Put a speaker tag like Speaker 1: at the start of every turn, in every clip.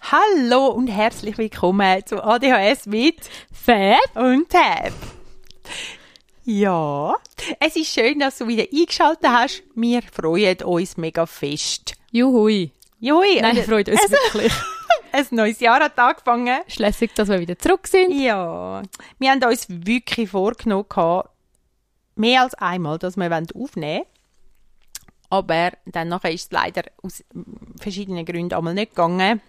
Speaker 1: Hallo und herzlich willkommen zu ADHS mit
Speaker 2: Fab?
Speaker 1: und Tab. Ja, es ist schön, dass du wieder eingeschaltet hast. Wir freuen uns mega fest.
Speaker 2: Juhui.
Speaker 1: Jui,
Speaker 2: Nein, freut uns wirklich.
Speaker 1: ein neues Jahr hat angefangen.
Speaker 2: Schlässig, dass wir wieder zurück sind.
Speaker 1: Ja, wir haben uns wirklich vorgenommen, mehr als einmal, dass wir aufnehmen wollen. Aber dann nachher ist es leider aus verschiedenen Gründen einmal nicht gegangen.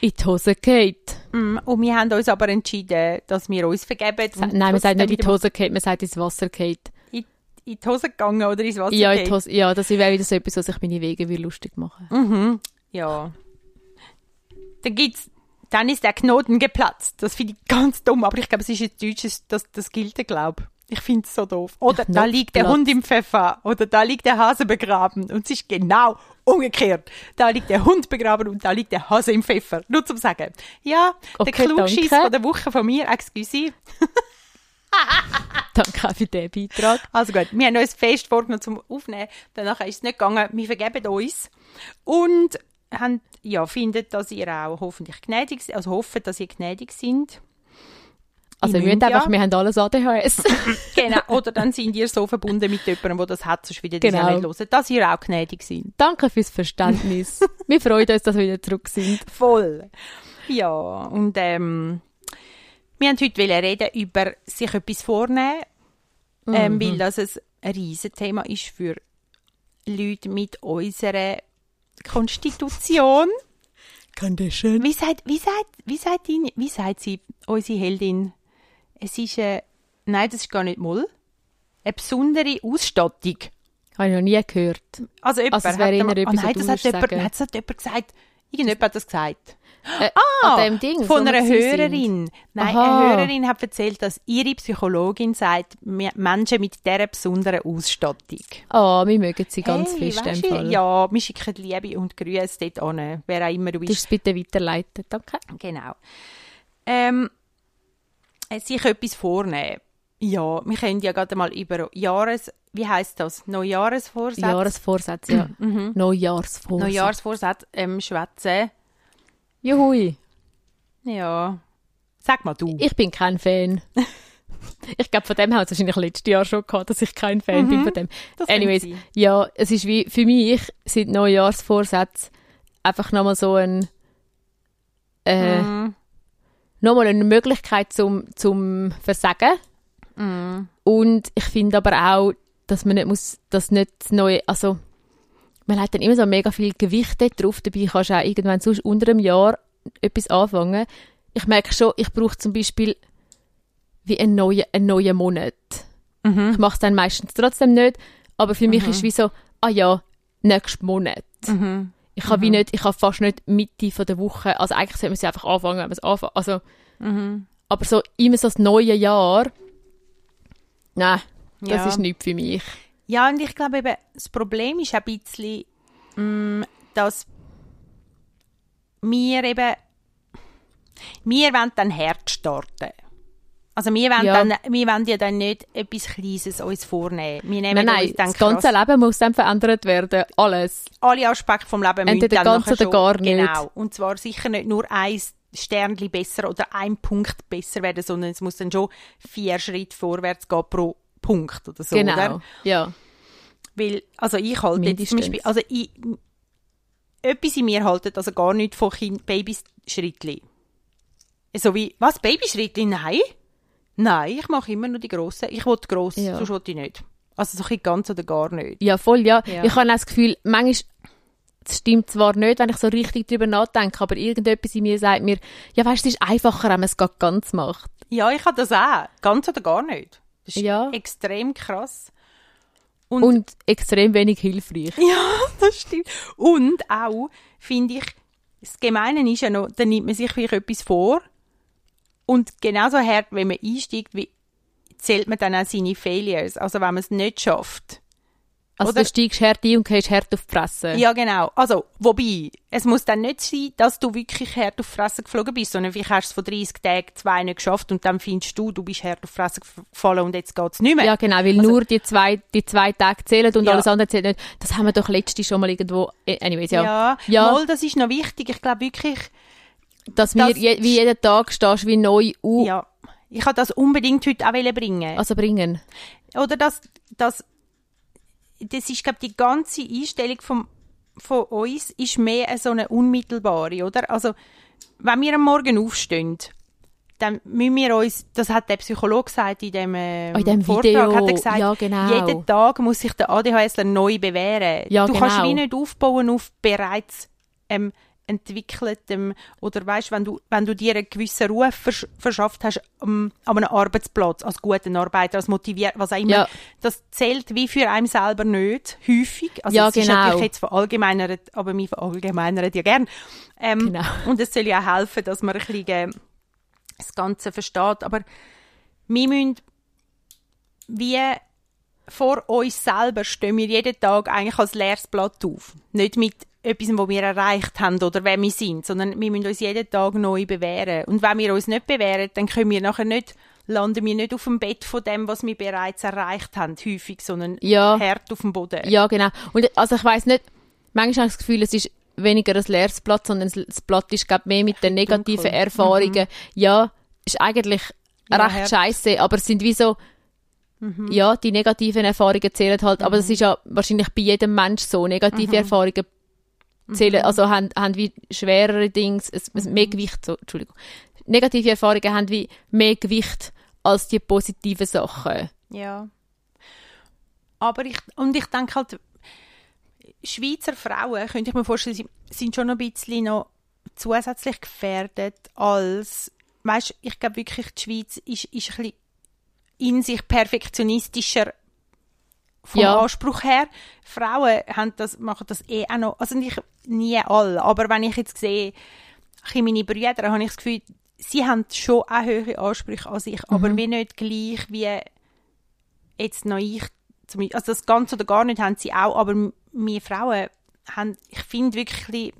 Speaker 2: In die Hose geht.
Speaker 1: Mm, Und wir haben uns aber entschieden, dass wir uns vergeben. und
Speaker 2: Nein, man sagt nicht in die Hose geht, man sagt ins Wasser geht.
Speaker 1: in, in die Hose gegangen oder ins Wasser
Speaker 2: Ja,
Speaker 1: geht.
Speaker 2: Hose, ja, das wäre wieder so etwas, was sich meine Wege will lustig machen.
Speaker 1: Mhm. Ja. Dann gibt's, dann ist der Knoten geplatzt. Das finde ich ganz dumm, aber ich glaube, es ist jetzt Deutsches, das, das gilt, glaube ich. Finde es so doof. Oder da
Speaker 2: Knopf
Speaker 1: liegt der. Hund im Pfeffer. Oder da liegt der Hase begraben. Und es ist genau umgekehrt. Da liegt der Hund begraben und da liegt der Hase im Pfeffer. Nur zum Sagen. Ja, der
Speaker 2: Okay,
Speaker 1: Klugschiss
Speaker 2: danke.
Speaker 1: von der Woche von mir, excuse.
Speaker 2: Danke auch für den Beitrag.
Speaker 1: Also gut, wir haben uns fest vorgenommen zum Aufnehmen. Danach ist es nicht gegangen. Wir vergeben uns. Und haben, ja, findet, dass ihr auch hoffentlich gnädig seid. Also hoffen, dass ihr gnädig sind.
Speaker 2: Also
Speaker 1: Ihr
Speaker 2: wir müssen
Speaker 1: müsst
Speaker 2: einfach,
Speaker 1: ja.
Speaker 2: wir haben alles ADHS.
Speaker 1: Genau. Oder dann sind ihr so verbunden mit jemandem, der das hat, sonst wieder
Speaker 2: Genau.
Speaker 1: genau. nicht hören. Dass ihr auch gnädig sind.
Speaker 2: Danke fürs Verständnis. wir freuen uns, dass wir wieder zurück sind.
Speaker 1: Voll. Ja, und ähm, wir haben heute wollen reden über sich etwas vornehmen, ähm, weil das ein riesen Thema ist für Leute mit unserer Konstitution.
Speaker 2: Condition.
Speaker 1: Wie sagt, wie sagt, wie sagt, ihn, wie sagt sie, unsere Heldin? Es ist, äh, nein, das ist gar nicht Mull. Eine besondere Ausstattung.
Speaker 2: Habe ich noch nie gehört.
Speaker 1: Also, jemand
Speaker 2: Also, es wäre
Speaker 1: hat
Speaker 2: etwas,
Speaker 1: oh, nein, das hat jemand, nein, das hat jemand gesagt. Irgendjemand hat das gesagt.
Speaker 2: Äh,
Speaker 1: Ah,
Speaker 2: Ding.
Speaker 1: Von einer Hörerin. Nein,
Speaker 2: Aha.
Speaker 1: eine Hörerin hat erzählt, dass ihre Psychologin sagt, Menschen mit dieser besonderen Ausstattung.
Speaker 2: Ah, wir mögen sie ganz
Speaker 1: Hey,
Speaker 2: fest.
Speaker 1: du,
Speaker 2: Fall.
Speaker 1: Ja, wir schicken Liebe und Grüße dort an, wer auch immer du
Speaker 2: Du
Speaker 1: bist.
Speaker 2: es bitte weiterleiten. Danke.
Speaker 1: Genau. Ähm, äh, sich etwas vornehmen. Ja, wir können ja gerade mal über Jahres... Wie heißt das? Neujahresvorsätze?
Speaker 2: Jahresvorsätze, ja. Neujahrsvorsätze.
Speaker 1: Neujahrsvorsätze ähm, schwätzen.
Speaker 2: Juhui.
Speaker 1: Ja. Sag mal du.
Speaker 2: Ich bin kein Fan. ich glaube, von dem hat es wahrscheinlich letztes Jahr schon gehabt, dass ich kein Fan bin von dem.
Speaker 1: Mhm. das
Speaker 2: Anyways, ja, es ist wie, für mich sind Neujahrsvorsätze einfach nochmal so ein, äh,
Speaker 1: Mhm.
Speaker 2: Nochmal eine Möglichkeit zum, zum Versagen.
Speaker 1: Mhm.
Speaker 2: Und ich finde aber auch, dass man nicht muss, dass nicht neue, also, man hat dann immer so mega viel Gewicht drauf, dabei kannst du auch irgendwann sonst unter einem Jahr etwas anfangen. Ich merke schon, ich brauche zum Beispiel wie einen neuen, einen neuen Monat.
Speaker 1: Mhm.
Speaker 2: Ich mache es dann meistens trotzdem nicht, aber für mich ist wie so, ah ja, nächsten Monat.
Speaker 1: Mhm.
Speaker 2: Ich habe wie nicht, ich habe fast nicht Mitte von der Woche, also eigentlich sollte man sie einfach anfangen, wenn man es anfängt. Also,
Speaker 1: Mhm.
Speaker 2: aber so immer so das neue Jahr, nein, das
Speaker 1: Ja.
Speaker 2: ist nichts für mich.
Speaker 1: Ja, und ich glaube eben, das Problem ist ein bisschen, mm, dass wir eben, wir wollen dann hart starten. Also wir wollen,
Speaker 2: Ja.
Speaker 1: dann, wir wollen ja dann nicht etwas Kleines uns vornehmen. Wir nehmen
Speaker 2: Nein, nein,
Speaker 1: uns dann
Speaker 2: das ganze
Speaker 1: krass,
Speaker 2: Leben muss dann verändert werden, alles.
Speaker 1: alle Aspekte vom Leben müssen
Speaker 2: Entweder
Speaker 1: dann
Speaker 2: ganz oder
Speaker 1: schon,
Speaker 2: gar nicht.
Speaker 1: Genau. Und zwar sicher nicht nur ein Sternchen besser oder ein Punkt besser werden, sondern es muss dann schon vier Schritte vorwärts gehen pro Punkt oder so,
Speaker 2: genau,
Speaker 1: oder?
Speaker 2: ja.
Speaker 1: Weil, also ich halte jetzt zum
Speaker 2: Mindestens.
Speaker 1: Beispiel, also ich, etwas in mir haltet also gar nicht von kind Babyschrittli. So wie, was, Babyschrittli? Nein. Nein, ich mache immer nur die grossen. Ich will gross,
Speaker 2: Ja.
Speaker 1: sonst will ich nicht. Also so ein bisschen ganz oder gar nicht.
Speaker 2: Ja, voll, ja.
Speaker 1: Ja.
Speaker 2: Ich habe auch das Gefühl, manchmal, es stimmt zwar nicht, wenn ich so richtig drüber nachdenke, aber irgendetwas in mir sagt mir, ja weißt du, es ist einfacher, wenn man es ganz macht.
Speaker 1: Ja, ich habe das auch. Ganz oder gar nicht. Das ist
Speaker 2: Ja.
Speaker 1: extrem krass. Und-
Speaker 2: Und, extrem wenig hilfreich.
Speaker 1: Ja, das stimmt. Und auch, finde ich, das Gemeine ist ja noch, dann nimmt man sich vielleicht etwas vor und genauso hart, wenn man einsteigt, wie zählt man dann auch seine Failures. Also wenn man es nicht schafft.
Speaker 2: Also
Speaker 1: Oder-
Speaker 2: du steigst hart ein und gehst hart auf die Fresse.
Speaker 1: Ja, genau. Also, wobei, es muss dann nicht sein, dass du wirklich hart auf die Fresse geflogen bist, sondern vielleicht hast du es von 30 Tagen zwei nicht geschafft und dann findest du, du bist hart auf die Fresse gefallen und jetzt geht es nicht mehr.
Speaker 2: Ja, genau, weil
Speaker 1: Also-
Speaker 2: nur die zwei, die zwei Tage zählen und
Speaker 1: Ja.
Speaker 2: alles andere zählt nicht. Das haben wir doch letztens schon mal irgendwo, eh, anyways, ja.
Speaker 1: ja.
Speaker 2: Ja.
Speaker 1: Mal, das ist noch wichtig. Ich glaube wirklich,
Speaker 2: Dass wir
Speaker 1: Das-
Speaker 2: je, wie jeden Tag stehst, wie neu uh,
Speaker 1: ja, ich wollte das unbedingt heute auch bringen.
Speaker 2: also bringen.
Speaker 1: Oder das, das, das ist, glaube die ganze Einstellung vom, von uns ist mehr so eine unmittelbare, oder? Also, wenn wir am Morgen aufstehen, dann müssen wir uns, das hat der Psychologe gesagt in dem, ähm,
Speaker 2: Oh, in dem
Speaker 1: Vortrag,
Speaker 2: Video.
Speaker 1: hat er gesagt,
Speaker 2: Ja, genau.
Speaker 1: jeden Tag muss sich der ADHSler neu bewähren.
Speaker 2: Ja,
Speaker 1: du kannst
Speaker 2: genau.
Speaker 1: wie nicht aufbauen auf bereits ähm, entwickeltem oder weißt, wenn du wenn du dir einen gewissen Ruf versch verschafft hast am- an einem Arbeitsplatz als guten Arbeiter, als motiviert, was auch immer,
Speaker 2: Ja.
Speaker 1: das zählt wie für einen selber nicht häufig. Also
Speaker 2: Ja,
Speaker 1: ist
Speaker 2: genau.
Speaker 1: natürlich jetzt verallgemeinert, aber wir verallgemeinern ja gern. Ähm,
Speaker 2: Genau.
Speaker 1: Und es soll ja auch helfen, dass man ein bisschen äh, das Ganze versteht. Aber wir müssen wie vor uns selber stehen wir jeden Tag eigentlich als leeres Blatt auf. Nicht mit etwas, was wir erreicht haben oder wer wir sind, sondern wir müssen uns jeden Tag neu bewähren. Und wenn wir uns nicht bewähren, dann können wir nachher nicht, landen wir nicht auf dem Bett von dem, was wir bereits erreicht haben, häufig, sondern
Speaker 2: Ja.
Speaker 1: hart auf dem Boden.
Speaker 2: Ja, genau. Und also ich weiß nicht, manchmal habe ich das Gefühl, es ist weniger ein leeres Blatt, sondern das Blatt ist glaub, mehr mit den negativen
Speaker 1: dunkel.
Speaker 2: Erfahrungen. Ja, ist eigentlich
Speaker 1: Ja,
Speaker 2: recht scheiße, aber es sind wie so, ja, die negativen Erfahrungen zählen halt, aber das ist ja wahrscheinlich bei jedem Mensch so. Negative Erfahrungen zählen, also haben, haben wie schwerere Dings, es, es, mehr Gewicht, so, Entschuldigung. Negative Erfahrungen haben wie mehr Gewicht als die positiven Sachen.
Speaker 1: Ja. Aber ich, und ich denke halt, Schweizer Frauen, könnte ich mir vorstellen, sind schon ein bisschen noch zusätzlich gefährdet als, weißt, ich glaube wirklich, die Schweiz ist, ist ein bisschen in sich perfektionistischer vom
Speaker 2: Ja.
Speaker 1: Anspruch her. Frauen haben das, machen das eh auch noch, also nicht nie alle, aber wenn ich jetzt sehe, bisschen meine Brüder, habe ich das Gefühl, sie haben schon auch höhere Ansprüche an sich, aber wie nicht gleich wie jetzt noch ich. Also das Ganze oder gar nicht haben sie auch, aber wir Frauen haben, ich finde wirklich,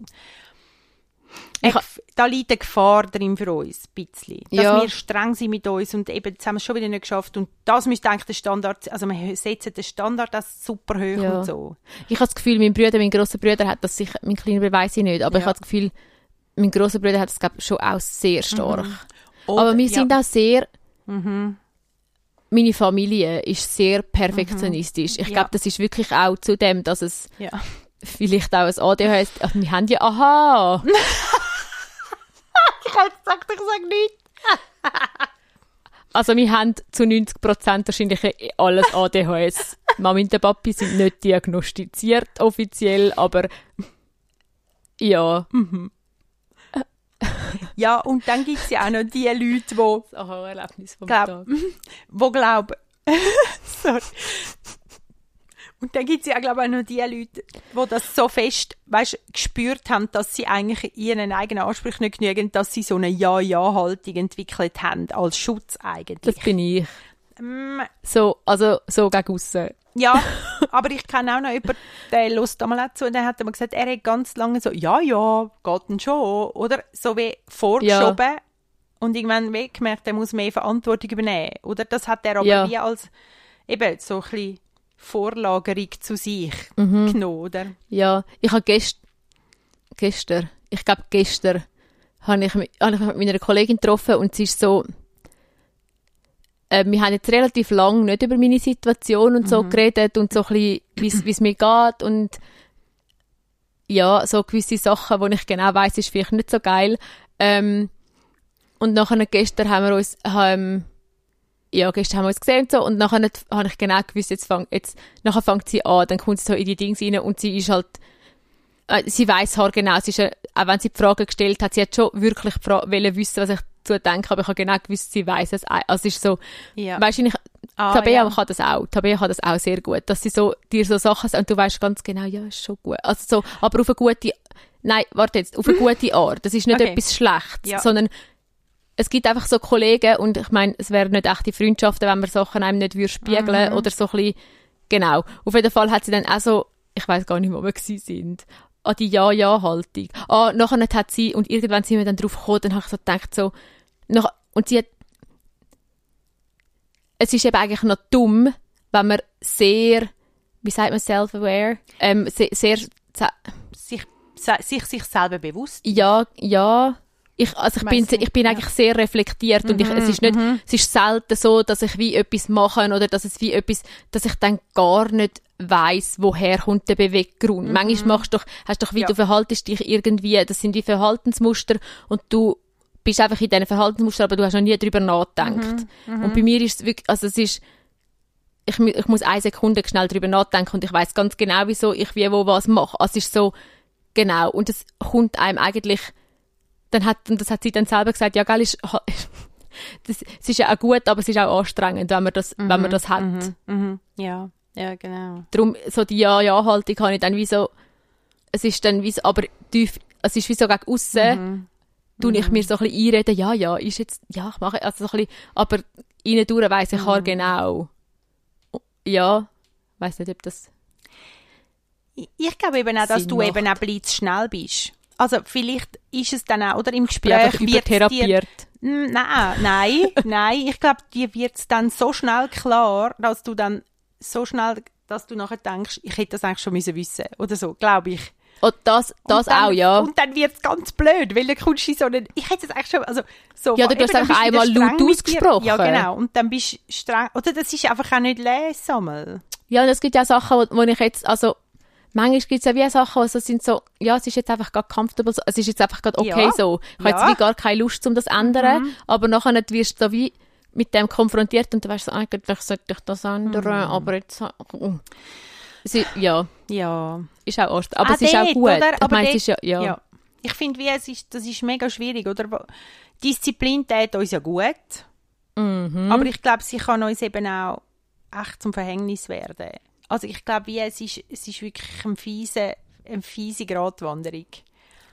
Speaker 2: Ich
Speaker 1: ich, da liegt eine Gefahr drin für uns, ein bisschen. Dass
Speaker 2: Ja.
Speaker 1: wir streng sind mit uns und eben, jetzt haben wir schon wieder nicht geschafft und das müsste eigentlich der Standard. Also wir setzen den Standard als super hoch
Speaker 2: Ja.
Speaker 1: und so.
Speaker 2: Ich habe das Gefühl, mein Bruder, mein grosser Bruder hat das sicher, mein kleiner Bruder weiss ich nicht, aber ich
Speaker 1: Ja.
Speaker 2: habe das Gefühl, mein grosser Bruder hat das glaub, schon auch sehr stark.
Speaker 1: Oder-
Speaker 2: aber wir sind auch sehr,
Speaker 1: Mhm.
Speaker 2: meine Familie ist sehr perfektionistisch. Ich
Speaker 1: Ja.
Speaker 2: glaube, das ist wirklich auch zu dem, dass es. Vielleicht auch ein ADHS. Ach, wir haben ja, aha,
Speaker 1: Ich habe gesagt, ich sage nichts.
Speaker 2: also wir haben zu 90 Prozent wahrscheinlich alles ADHS. Mami und der Papi sind nicht diagnostiziert offiziell, aber ja.
Speaker 1: Ja, und dann gibt es ja auch noch die Leute, die
Speaker 2: Das Aha-Erlebnis vom
Speaker 1: Glaub- wo glauben, sorry. Und dann gibt es ja, glaube ich, auch noch die Leute, die das so fest, weißt, gespürt haben, dass sie eigentlich ihren eigenen Ansprüchen nicht genügen, dass sie so eine Ja-Ja-Haltung entwickelt haben, als Schutz
Speaker 2: Das
Speaker 1: eigentlich.
Speaker 2: bin ich.
Speaker 1: Mm,
Speaker 2: So, also so gegen aussen.
Speaker 1: ja, aber ich kenne auch noch jemanden, der lust einmal auch zu und der hat immer gesagt, er hat ganz lange so, ja, ja, geht denn schon, oder? So wie vorgeschoben und irgendwann wie gemerkt, er muss mehr Verantwortung übernehmen, oder? Das hat er aber
Speaker 2: Ja.
Speaker 1: wie als, eben, so ein bisschen Vorlagerung zu sich
Speaker 2: Mhm.
Speaker 1: genommen, oder?
Speaker 2: Ja, ich habe gest gestern, ich glaube gestern, habe ich, mi- habe ich mich mit meiner Kollegin getroffen und sie ist so, äh, wir haben jetzt relativ lang nicht über meine Situation und so geredet und so ein bisschen, wie es- mir geht und ja, so gewisse Sachen, wo ich genau weiß, ist vielleicht nicht so geil. Ähm, und nachher gestern haben wir uns, ähm, ja, gestern haben wir uns gesehen und so, und nachher nicht- habe ich genau gewusst, jetzt fang, jetzt, nachher fängt sie an, dann kommt sie so in die Dinge rein und sie ist halt, äh, sie weiß halt genau, sie ist, äh, auch wenn sie die Frage gestellt hat, sie hat schon wirklich wollen wissen, was ich dazu denke, aber ich habe genau gewusst, sie weiß es, also es ist so,
Speaker 1: Ja.
Speaker 2: weißt du, ich,
Speaker 1: Ah,
Speaker 2: Tabea
Speaker 1: ja.
Speaker 2: kann das auch, Tabea kann das auch sehr gut, dass sie so, dir so Sachen sagt und du weißt ganz genau, ja, ist schon gut, also so, aber auf eine gute, nein, warte jetzt, auf eine gute Art, das ist nicht
Speaker 1: Okay.
Speaker 2: etwas Schlechtes,
Speaker 1: Ja.
Speaker 2: sondern es gibt einfach so Kollegen und ich meine, es wären nicht echte Freundschaften, wenn man Sachen einem nicht würde spiegeln
Speaker 1: Mhm.
Speaker 2: oder so ein bisschen, genau. Auf jeden Fall hat sie dann auch so, ich weiß gar nicht, wo wir gewesen sind, an die Ja-Ja-Haltung. Ah, nachher hat sie, und irgendwann sind wir dann drauf gekommen, dann habe ich so gedacht, so, nach, und sie hat, es ist eben eigentlich noch dumm, wenn man sehr, wie sagt man, self-aware, ähm, sehr, sehr,
Speaker 1: Sich, sich, sich selber bewusst.
Speaker 2: ja, ja, ich, also ich bin,
Speaker 1: nicht,
Speaker 2: ich bin
Speaker 1: ja.
Speaker 2: eigentlich sehr reflektiert und ich, es ist nicht, es ist selten so, dass ich wie etwas mache oder dass es wie etwas, dass ich dann gar nicht weiss, woher kommt der Beweggrund. Manchmal machst du doch, hast doch wie
Speaker 1: Ja.
Speaker 2: du verhaltest dich irgendwie, das sind wie Verhaltensmuster und du bist einfach in diesen Verhaltensmustern, aber du hast noch nie darüber nachgedacht. Und bei mir ist es wirklich, also es ist, ich, ich muss eine Sekunde schnell darüber nachdenken und ich weiß ganz genau, wieso ich wie wo was mache. Also es ist so, genau. Und es kommt einem eigentlich, dann hat, und das hat sie dann selber gesagt, ja, gell, ist, das, es ist ja auch gut, aber es ist auch anstrengend, wenn man das, wenn man das hat.
Speaker 1: Mhm. Ja, ja, genau.
Speaker 2: Darum, so die Ja-Ja-Haltung habe ich dann wie so, es ist dann wie so, aber tief, es ist wie so gegen aussen, tue ich mir so ein bisschen einreden, ja, ja, ist jetzt, ja, ich mache, also so ein bisschen, aber innen durch weiss ich mhm. genau. Ja, weiss nicht, ob das,
Speaker 1: Ich- glaube eben auch, dass du
Speaker 2: macht.
Speaker 1: eben auch blitz schnell bist. Also vielleicht ist es dann auch, oder im Gespräch dir...
Speaker 2: übertherapiert.
Speaker 1: Mm, Nein, nein, nein. Ich glaube, dir wird es dann so schnell klar, dass du dann so schnell, dass du nachher denkst, ich hätte das eigentlich schon müssen wissen oder so, glaube ich.
Speaker 2: Und das, das
Speaker 1: und dann,
Speaker 2: auch, ja.
Speaker 1: Und dann wird es ganz blöd, weil dann kommst du in so einen, ich hätte es eigentlich schon, also so.
Speaker 2: Ja, du hast einfach einmal laut ausgesprochen.
Speaker 1: Ja, genau. Und dann bist du streng, oder das ist einfach auch nicht lesermal.
Speaker 2: Ja, und es gibt ja Sachen, wo, wo ich jetzt, also, manchmal gibt es ja wie Sachen, wo so sind so, ja, es ist jetzt einfach gerade comfortable, es ist jetzt einfach gerade okay
Speaker 1: Ja.
Speaker 2: so. Ich habe
Speaker 1: Ja. Mhm.
Speaker 2: jetzt wie gar keine Lust, um das zu ändern, aber nachher nicht wirst du so wie mit dem konfrontiert und du weißt so, eigentlich sollte ich das ändern,
Speaker 1: Mhm.
Speaker 2: aber jetzt, oh. es ist, ja,
Speaker 1: Ja.
Speaker 2: ist auch anstrengend. Aber
Speaker 1: Ah,
Speaker 2: es ist auch gut.
Speaker 1: oder?
Speaker 2: Ich meine, es ist ja, ja.
Speaker 1: Ja. Ich finde, wie es ist, das ist mega schwierig, oder? Disziplin tät uns ja gut,
Speaker 2: Mhm.
Speaker 1: aber ich glaube, sie kann uns eben auch echt zum Verhängnis werden. Also ich glaube, wie es ist, es ist wirklich eine fiese, eine fiese Gratwanderung.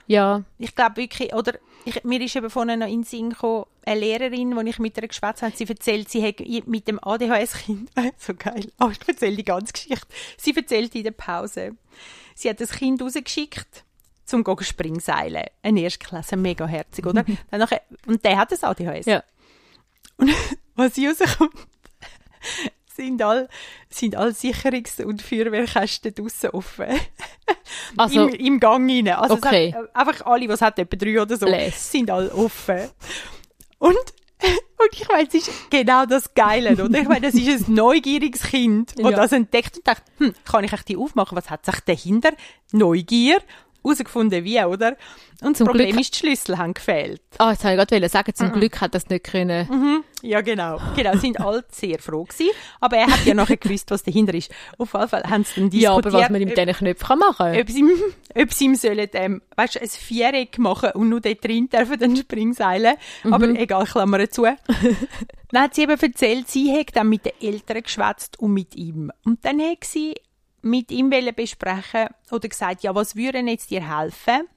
Speaker 2: ja.
Speaker 1: Ich glaube wirklich, oder ich, mir ist eben vorhin noch in den Sinn gekommen, eine Lehrerin, die ich mit ihr geschwätzt habe, sie erzählt, sie hat mit dem ADHS-Kind, so geil, aber ich erzähle die ganze Geschichte, sie erzählt in der Pause, sie hat das Kind rausgeschickt, zum gehen Springseilen. Ein Erstklasse, mega herzig, oder? Dann nachher, und der hat das ADHS.
Speaker 2: Ja.
Speaker 1: Und was rauskommt, sind all, sind all Sicherungs- und Feuerwehrkästen draussen offen.
Speaker 2: Also,
Speaker 1: Im, Im Gang rein. Also
Speaker 2: Okay.
Speaker 1: hat, einfach alle, was hat etwa drei oder so,
Speaker 2: Bless.
Speaker 1: sind alle offen. Und, und ich meine, es ist genau das Geile, oder? Ich meine, das ist ein neugieriges Kind, das
Speaker 2: Ja.
Speaker 1: das entdeckt und denkt, hm, kann ich echt die aufmachen? Was hat sich dahinter? Neugier. Herausgefunden wie, oder? Und
Speaker 2: Zum
Speaker 1: das Problem
Speaker 2: Glück-
Speaker 1: ist, die Schlüssel haben gefehlt.
Speaker 2: ah, jetzt wollte ich gerade sagen, zum Glück hat das nicht können.
Speaker 1: Ja, genau. Genau, sind alle sehr froh gewesen. Aber er hat ja nachher gewusst, was dahinter ist. Auf jeden Fall haben sie dann
Speaker 2: Ja,
Speaker 1: diskutiert,
Speaker 2: aber was man mit diesen Knöpfen kann machen kann.
Speaker 1: ob sie, ihm- ob sie ihm sollen, ähm, weißt du, ein Viereck machen und nur dort drin dürfen dann Springseilen. Aber egal, Klammern zu. dann hat sie eben erzählt, sie hat dann mit den Eltern geschwätzt und mit ihm. Und dann hat sie mit ihm besprechen oder gesagt, ja, was würde jetzt dir helfen,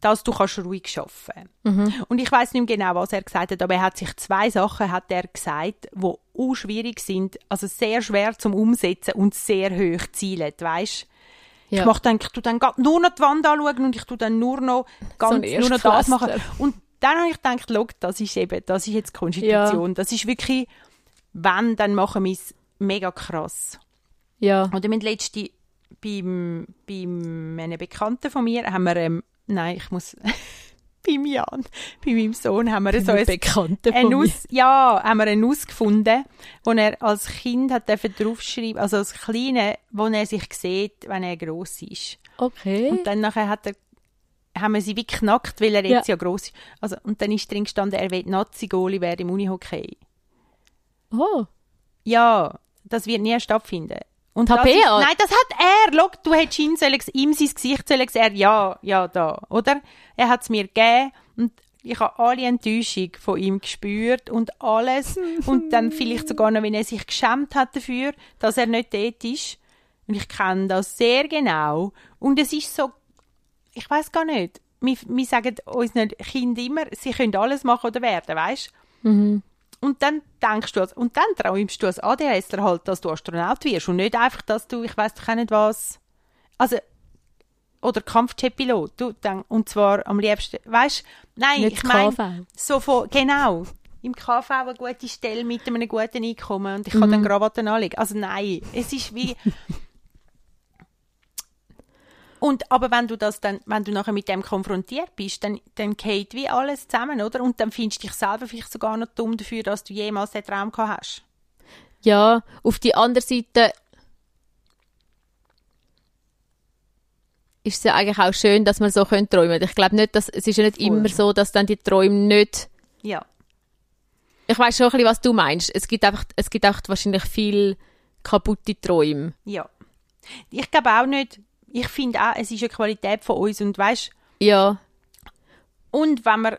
Speaker 1: dass du kannst ruhig arbeiten Und ich weiß nicht mehr genau, was er gesagt hat, aber er hat sich zwei Sachen hat er gesagt, wo auch schwierig sind, also sehr schwer zum Umsetzen und sehr hoch zielen, weißt?
Speaker 2: Ja.
Speaker 1: Ich mache dann, ich tu dann nur noch die Wand anschauen und ich tu dann nur noch ganz,
Speaker 2: ein
Speaker 1: nur noch das machen. Und dann habe ich gedacht, schau, das ist eben, das ist jetzt Konstitution. Das ist wirklich, wenn, dann machen wir es mega krass.
Speaker 2: Ja.
Speaker 1: Oder haben letzte beim, beim einem Bekannten von mir haben wir, ähm, nein, ich muss, beim Jan, bei meinem Sohn haben wir so ein,
Speaker 2: Bekannte
Speaker 1: ein
Speaker 2: von mir.
Speaker 1: Aus, ja, haben wir einen ausgefunden, wo er als Kind hat draufschreiben, also als Kleine, wo er sich sieht, wenn er gross ist.
Speaker 2: Okay.
Speaker 1: Und dann nachher hat er, haben wir sie wie geknackt, weil er jetzt ja, gross ist. Also, und dann ist drin gestanden, er will Nazi-Goalie werden im Unihockey.
Speaker 2: Oh.
Speaker 1: Ja, das wird nie stattfinden. Und
Speaker 2: Tabea?
Speaker 1: ist, nein, das hat er. Schau, du hättest sollen, ihm sein Gesicht sollen sehen. Ja, ja, da. Oder? Er hat es mir gegeben und ich habe alle Enttäuschung von ihm gespürt und alles. und dann vielleicht sogar noch, wenn er sich geschämt hat dafür, dass er nicht dort ist. Und ich kenne das sehr genau. Und es ist so, ich weiß gar nicht. Wir, wir sagen unseren Kindern immer, sie können alles machen oder werden, weißt?
Speaker 2: Mhm.
Speaker 1: Und dann denkst du, und dann träumst du als ADHSler halt, dass du Astronaut wirst und nicht einfach, dass du, ich weiß doch nicht was, also, oder Kampfjetpilot, du, dann, und zwar am liebsten, weißt, nein,
Speaker 2: Nicht
Speaker 1: ich meine, so von, genau, im KV eine gute Stelle mit einem guten Einkommen und ich kann
Speaker 2: Mhm.
Speaker 1: dann Krawatten anlegen. Also nein, es ist wie... Und, aber wenn du das dann, wenn du nachher mit dem konfrontiert bist, dann, dann geht wie alles zusammen, oder? Und dann findest du dich selber vielleicht sogar noch dumm dafür, dass du jemals den Traum gehabt hast.
Speaker 2: Ja, auf die andere Seite ist es ja eigentlich auch schön, dass man so können träumen. Ich glaube nicht, dass es ist ja nicht
Speaker 1: Voll.
Speaker 2: immer so, dass dann die Träume nicht.
Speaker 1: Ja.
Speaker 2: Ich weiß schon ein bisschen, was du meinst. Es gibt einfach, es gibt auch wahrscheinlich viel kaputte Träume.
Speaker 1: Ja. Ich glaube auch nicht, ich finde auch, es ist eine Qualität von uns und weißt,
Speaker 2: Ja.
Speaker 1: und wenn man,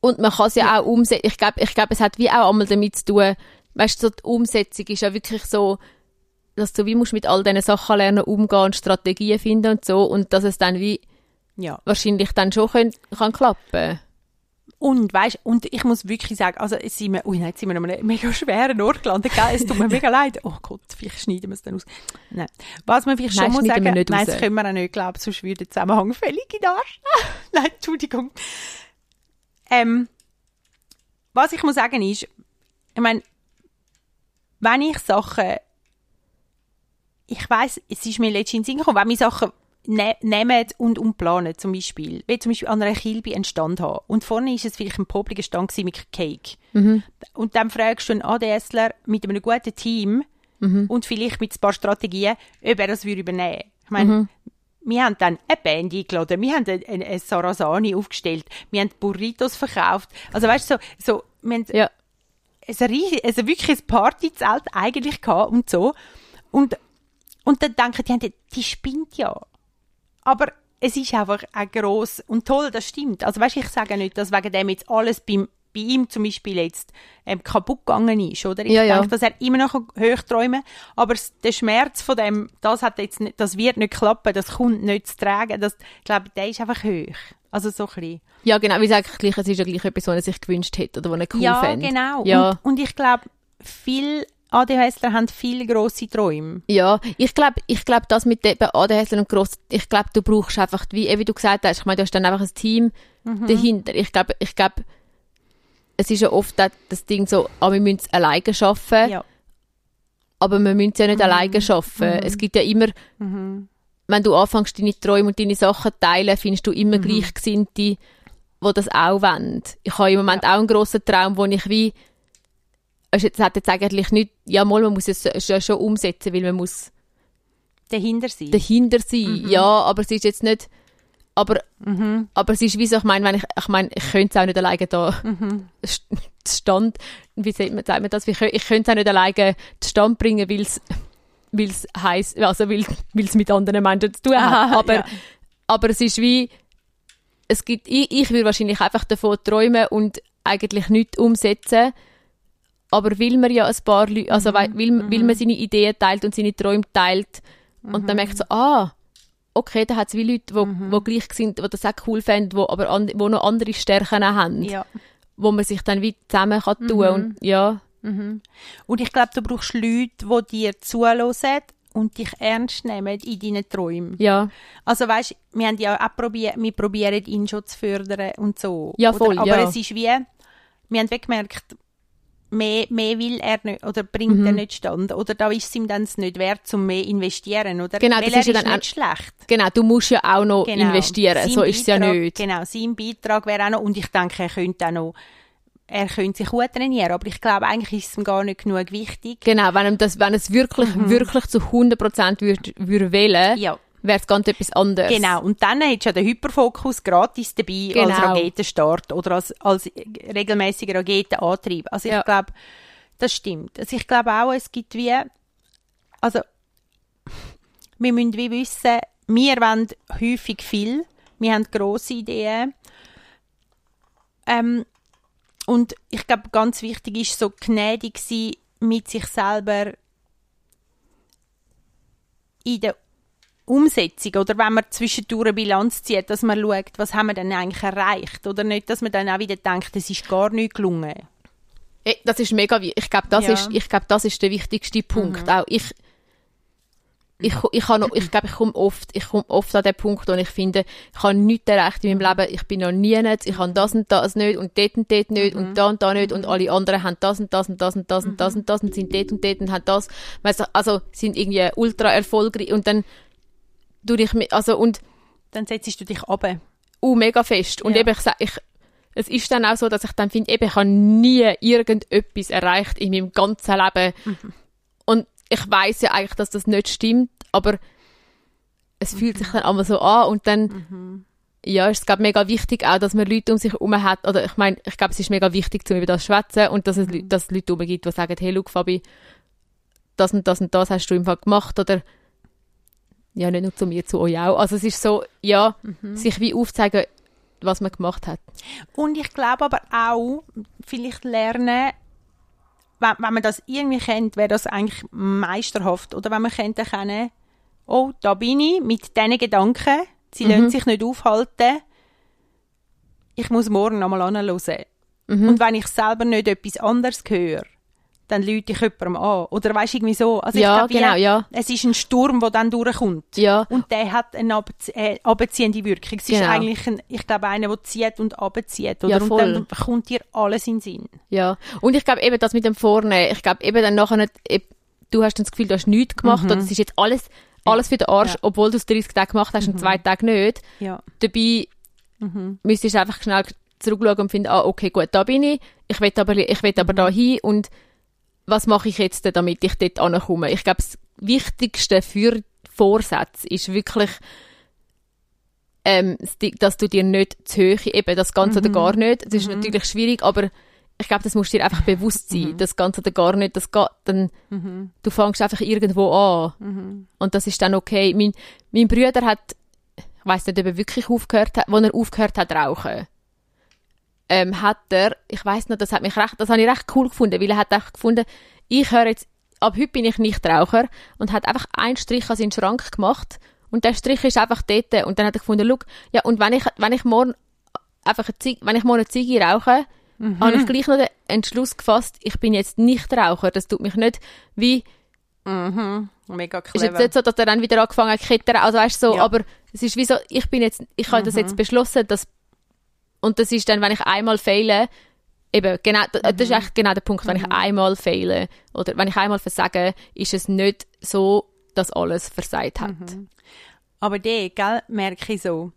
Speaker 2: Und man kann es ja, auch umsetzen. Ich glaube, ich glaube, es hat wie auch einmal damit zu tun, weißt du, so die Umsetzung ist ja wirklich so, dass du wie musst mit all diesen Sachen lernen, umgehen und Strategien finden und so und dass es dann wie
Speaker 1: ja.
Speaker 2: wahrscheinlich dann schon können, kann klappen.
Speaker 1: Und weißt, und ich muss wirklich sagen, also jetzt sind wir, ui, nein, jetzt sind wir an einem mega schweren Ort gelandet, gell? es tut mir mega leid. Oh Gott, vielleicht schneiden wir es dann aus. Nein. Was man vielleicht
Speaker 2: Nein,
Speaker 1: schon muss sagen,
Speaker 2: wir nicht
Speaker 1: nein, das können wir auch nicht, glaube ich, sonst würde der Zusammenhang völlig in den Arsch. nein, Entschuldigung. Ähm, was ich muss sagen ist, ich meine, wenn ich Sachen, ich weiß, es ist mir letztens in den Sinn gekommen, wenn wir Sachen ne nehmen und umplanen, zum Beispiel, wie zum Beispiel an einer Kilbe einen Stand haben und vorne ist es vielleicht ein popliger Stand mit Cake. Und dann fragst du einen ADSler mit einem guten Team und vielleicht mit ein paar Strategien, ob er das würde übernehmen. Ich meine, wir haben dann eine Band eingeladen, wir haben ein, ein, ein Sarasani aufgestellt, wir haben Burritos verkauft. Also weißt du, so, so wir haben
Speaker 2: Ja.
Speaker 1: ein, riesig, also wirklich ein Partyzelt eigentlich gehabt und so. Und, und dann denken die, die spinnt ja. Aber es ist einfach auch gross und toll, das stimmt. Also weißt, ich sage nicht, dass wegen dem jetzt alles beim, bei ihm zum Beispiel jetzt ähm, kaputt gegangen ist, oder? Ich
Speaker 2: Ja, ja.
Speaker 1: denke, dass er immer noch hoch träumen aber der Schmerz von dem, das hat jetzt nicht, das wird nicht klappen, das kommt nicht zu tragen, das, ich glaube, der ist einfach hoch. Also so ein bisschen.
Speaker 2: Ja, genau, wie sage ich gleich, es ist ja gleich etwas, was er sich gewünscht hätte oder was er cool
Speaker 1: ja,
Speaker 2: fände.
Speaker 1: genau.
Speaker 2: Ja.
Speaker 1: Und, und ich glaube, viele ADHSler haben viele grosse Träume.
Speaker 2: Ja, ich glaube, ich glaube, das mit den ADHS und gross, ich glaube, du brauchst einfach, wie, eh, wie du gesagt hast, ich meine, du hast dann einfach ein Team
Speaker 1: Mhm.
Speaker 2: dahinter. Ich glaube, ich glaube, es ist ja oft das, das Ding so, ah, wir müssen es alleine schaffen,
Speaker 1: Ja.
Speaker 2: aber wir müssen es ja nicht
Speaker 1: Mhm.
Speaker 2: alleine schaffen. Es gibt ja immer, wenn du anfängst, deine Träume und deine Sachen zu teilen, findest du
Speaker 1: Mhm.
Speaker 2: immer Gleichgesinnte, die das auch wollen. Ich habe im Moment auch einen grossen Traum, wo ich wie, es jetzt- es hat jetzt eigentlich nicht, ja mal, man muss es ja schon umsetzen, weil man muss
Speaker 1: Dahinter sein.
Speaker 2: dahinter sein.
Speaker 1: Mhm.
Speaker 2: Ja, aber es ist jetzt nicht, aber, aber es ist wie so, ich meine, wenn ich, ich meine, ich könnte es auch nicht alleine da
Speaker 1: Mhm.
Speaker 2: st- Stand, wie sagt man, sagt man das, ich, ich könnte es auch nicht alleine Stand bringen, weil es, weil es heisst, also weil, es mit anderen Menschen zu tun hat. Aber,
Speaker 1: ja.
Speaker 2: aber es ist wie, es gibt, ich, ich würde wahrscheinlich einfach davon träumen und eigentlich nichts umsetzen, aber will man ja ein paar Leute, also weil, will, will man seine Ideen teilt und seine Träume teilt und dann merkt so, ah, okay, da hat es wie Leute, wo, wo gleich sind, die das auch cool fänden, wo aber an, wo noch andere Stärken haben,
Speaker 1: ja.
Speaker 2: wo man sich dann wie zusammen kann tun und ja,
Speaker 1: Und ich glaube, du brauchst Leute, die dir zuhören und dich ernst nehmen in deinen Träumen.
Speaker 2: ja,
Speaker 1: Also weißt, wir haben ja auch probiert, wir probieren ihn schon zu fördern und so.
Speaker 2: Ja, voll,
Speaker 1: Oder, aber
Speaker 2: ja.
Speaker 1: es ist wie, wir haben gemerkt, mehr, mehr will er nicht oder bringt
Speaker 2: Mhm.
Speaker 1: er nicht stand oder da ist es ihm dann nicht wert, zum mehr investieren oder
Speaker 2: Genau,
Speaker 1: Weil
Speaker 2: das ist ja dann
Speaker 1: nicht schlecht.
Speaker 2: genau, du musst ja auch noch
Speaker 1: Genau.
Speaker 2: investieren,
Speaker 1: Sein
Speaker 2: so ist es ja nicht.
Speaker 1: Genau, sein Beitrag wäre auch noch, und ich denke, er könnte auch noch, er könnte sich gut trainieren, aber ich glaube, eigentlich ist es ihm gar nicht genug wichtig.
Speaker 2: Genau, wenn, ihm das, wenn es wirklich, wirklich zu 100% würde, würde wählen,
Speaker 1: Ja.
Speaker 2: Wäre es ganz etwas anderes.
Speaker 1: Genau, und dann hättest du ja den Hyperfokus gratis dabei als
Speaker 2: Genau.
Speaker 1: Raketenstart oder als, als regelmäßiger Raketenantrieb. Also ich
Speaker 2: Ja.
Speaker 1: glaube, das stimmt. Also ich glaube auch, es gibt wie, also wir müssen wie wissen, wir wollen häufig viel, wir haben grosse Ideen ähm, und ich glaube, ganz wichtig ist so gnädig sein mit sich selber in der Umsetzung oder wenn man zwischendurch eine Bilanz zieht, dass man schaut, was haben wir denn eigentlich erreicht oder nicht, dass man dann auch wieder denkt, es ist gar nicht gelungen.
Speaker 2: Eh, Das ist mega wichtig. Ich glaube, das,
Speaker 1: Ja.
Speaker 2: ist, ich glaub, das ist der wichtigste Punkt. Auch ich, ich, ich, habe noch, ich glaube, ich komme oft, ich komme oft an den Punkt, wo ich finde, ich habe nichts erreicht in meinem Leben, ich bin noch nie nicht, ich habe das und das nicht und dort und dort nicht und da und da nicht und alle anderen haben das und das und das und das und das und das und sind dort und dort und haben das, also sind irgendwie ultra erfolgreich und dann du dich mit, also und
Speaker 1: Dann setzt du dich ab.
Speaker 2: uh, mega fest. Und
Speaker 1: Ja.
Speaker 2: eben, ich ich, es ist dann auch so, dass ich dann finde, eben, ich habe nie irgendetwas erreicht in meinem ganzen Leben.
Speaker 1: Mhm.
Speaker 2: Und ich weiß ja eigentlich, dass das nicht stimmt, aber es fühlt sich dann einmal so an und dann,
Speaker 1: Mhm.
Speaker 2: ja, ist es glaube mega wichtig auch, dass man Leute um sich herum hat, oder ich meine, ich glaube, es ist mega wichtig, zu über das zu schwätzen und dass es,
Speaker 1: Mhm.
Speaker 2: Dass es Leute herum gibt, die sagen, hey, schau, Fabi, das und das und das hast du im Fall gemacht, oder ja, nicht nur zu mir, zu euch auch. Also es ist so, ja,
Speaker 1: Mhm.
Speaker 2: sich wie aufzeigen, was man gemacht hat.
Speaker 1: Und ich glaube aber auch, vielleicht lernen, wenn, wenn man das irgendwie kennt, wäre das eigentlich meisterhaft. Oder wenn man könnte kennen, oh, da bin ich mit diesen Gedanken, sie
Speaker 2: Mhm.
Speaker 1: lassen sich nicht aufhalten, ich muss morgen nochmal anhören.
Speaker 2: Mhm.
Speaker 1: Und wenn ich selber nicht etwas anderes höre, dann lüte ich jemandem an. Oder weißt du, irgendwie so. Also
Speaker 2: Ja,
Speaker 1: ich glaube,
Speaker 2: genau, ja.
Speaker 1: Es ist ein Sturm, der dann durchkommt.
Speaker 2: Ja,
Speaker 1: Und der hat eine abzie- äh, abziehende Wirkung. Es ist
Speaker 2: Genau.
Speaker 1: eigentlich, ein, ich glaube, einer, der zieht und abzieht. Oder?
Speaker 2: Ja, voll.
Speaker 1: Und dann kommt dir alles in den Sinn.
Speaker 2: ja. Und ich glaube eben, das mit dem Vornehmen, ich glaube eben dann nachher nicht, du hast dann das Gefühl, du hast nichts gemacht oder es ist jetzt alles, alles für den Arsch,
Speaker 1: Mhm. Ja. Mhm.
Speaker 2: obwohl du es 30 Tage gemacht hast und zwei Tage nicht.
Speaker 1: Ja.
Speaker 2: Dabei müsstest du einfach schnell zurückschauen und finden, ah, okay, gut, da bin ich, ich will aber, ich will aber da hin und was mache ich jetzt, denn, damit ich dort ankomme? Ich glaube, das Wichtigste für Vorsätze ist wirklich, ähm, dass du dir nicht zu hoch, eben das Ganze oder gar nicht, das ist natürlich schwierig, aber ich glaube, das musst du dir einfach bewusst sein, das Ganze oder gar nicht, das geht, dann, du fängst einfach irgendwo an. Und das ist dann okay. Mein, mein Bruder hat, ich weiss nicht, ob er wirklich aufgehört hat, als er aufgehört hat rauchen, ähm, hat er, ich weiss noch, das hat mich recht, das habe ich recht cool gefunden, weil er hat echt gefunden, ich höre jetzt, ab heute bin ich nicht Raucher und hat einfach einen Strich an seinen Schrank gemacht und der Strich ist einfach dort und dann hat er gefunden, look, ja und wenn ich, wenn ich morgen einfach eine Ziege, wenn ich morgen eine Ziege rauche, habe ich gleich noch den Entschluss gefasst, ich bin jetzt nicht Raucher, das tut mich nicht wie,
Speaker 1: Mega
Speaker 2: ist jetzt
Speaker 1: clever.
Speaker 2: nicht so, dass er dann wieder angefangen hat zu kittern, also weißt so,
Speaker 1: Ja.
Speaker 2: aber es ist wie so, ich bin jetzt, ich habe das jetzt beschlossen, dass, und das ist dann, wenn ich einmal fehle, eben, genau, das, das ist echt genau der Punkt, wenn ich einmal fehle, oder wenn ich einmal versage, ist es nicht so, dass alles versagt hat.
Speaker 1: Aber der, gell, merke ich so.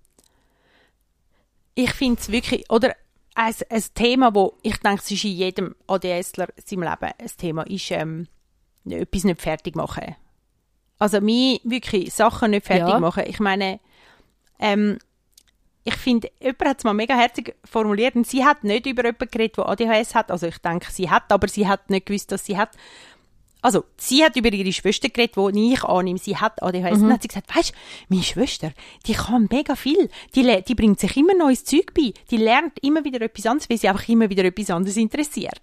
Speaker 1: Ich finde es wirklich, oder ein, ein Thema, wo ich denke, es ist in jedem ADSler seinem Leben ein Thema, ist ähm, etwas nicht fertig machen. Also mir wirklich Sachen nicht fertig
Speaker 2: Ja.
Speaker 1: machen. Ich meine, ähm, ich finde, jemand hat es mal mega herzig formuliert und sie hat nicht über jemanden geredet, der ADHS hat. Also ich denke, sie hat, aber sie hat nicht gewusst, dass sie hat. Also, sie hat über ihre Schwester geredet, die ich annehme, sie hat ADHS. Und dann hat sie gesagt, weisst, meine Schwester, die kann mega viel. Die, die bringt sich immer neues Zeug bei. Die lernt immer wieder etwas anderes, weil sie einfach immer wieder etwas anderes interessiert.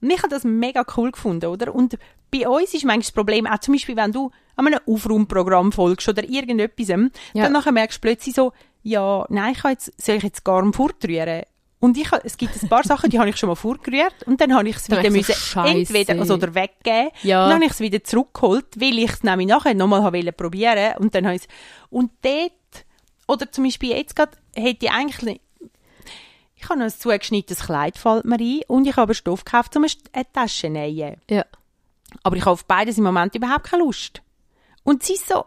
Speaker 1: Und ich habe das mega cool gefunden, oder? Und bei uns ist manchmal das Problem, auch zum Beispiel, wenn du an einem Aufraumprogramm folgst oder irgendetwas,
Speaker 2: Ja.
Speaker 1: dann nachher merkst du plötzlich so, ja, nein, ich kann jetzt, soll ich jetzt gar nicht fortrühren? Und ich, es gibt ein paar Sachen, die habe ich schon mal vorgerührt und dann habe ich es wieder müssen, entweder also, oder weggeben.
Speaker 2: Ja.
Speaker 1: Dann habe ich es wieder zurückgeholt, weil ich es nämlich nachher nochmal wollen probieren und dann habe ich es, und dort, oder zum Beispiel jetzt gerade, hätte ich eigentlich, ich habe noch ein zugeschnittenes Kleid, fällt mir ein, und ich habe Stoff gekauft, um eine Tasche zu nähen.
Speaker 2: Ja.
Speaker 1: Aber ich habe auf beides im Moment überhaupt keine Lust. Und sie ist so,